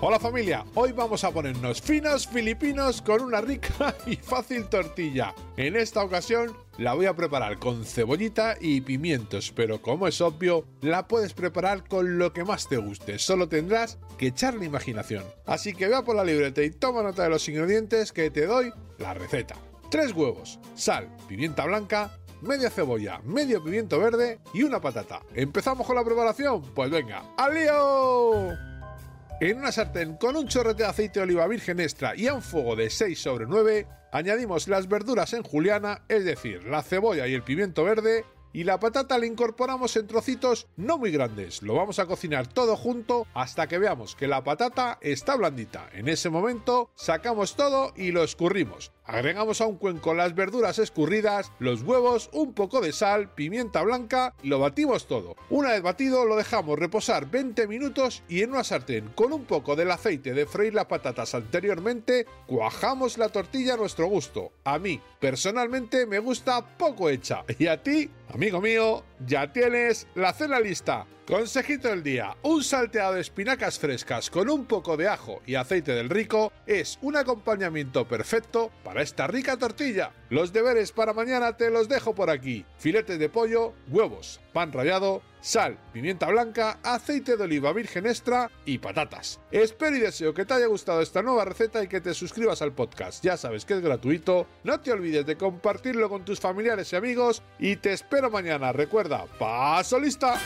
Hola familia, hoy vamos a ponernos finos filipinos con una rica y fácil tortilla. En esta ocasión la voy a preparar con cebollita y pimientos, pero como es obvio, la puedes preparar con lo que más te guste, solo tendrás que echarle imaginación. Así que vea por la libreta y toma nota de los ingredientes que te doy la receta. 3 huevos, sal, pimienta blanca, media cebolla, medio pimiento verde y una patata. ¿Empezamos con la preparación? Pues venga, ¡al lío! En una sartén con un chorrete de aceite de oliva virgen extra y a un fuego de 6 sobre 9, añadimos las verduras en juliana, es decir, la cebolla y el pimiento verde, y la patata la incorporamos en trocitos no muy grandes. Lo vamos a cocinar todo junto hasta que veamos que la patata está blandita. En ese momento sacamos todo y lo escurrimos. Agregamos a un cuenco las verduras escurridas, los huevos, un poco de sal, pimienta blanca y lo batimos todo. Una vez batido lo dejamos reposar 20 minutos y en una sartén con un poco del aceite de freír las patatas anteriormente, cuajamos la tortilla a nuestro gusto. A mí, personalmente, me gusta poco hecha. Y a ti, amigo mío, ya tienes la cena lista. Consejito del día, un salteado de espinacas frescas con un poco de ajo y aceite del rico es un acompañamiento perfecto para esta rica tortilla. Los deberes para mañana te los dejo por aquí. Filetes de pollo, huevos, pan rallado, sal, pimienta blanca, aceite de oliva virgen extra y patatas. Espero y deseo que te haya gustado esta nueva receta y que te suscribas al podcast. Ya sabes que es gratuito. No te olvides de compartirlo con tus familiares y amigos y te espero mañana. Recuerda, paso lista.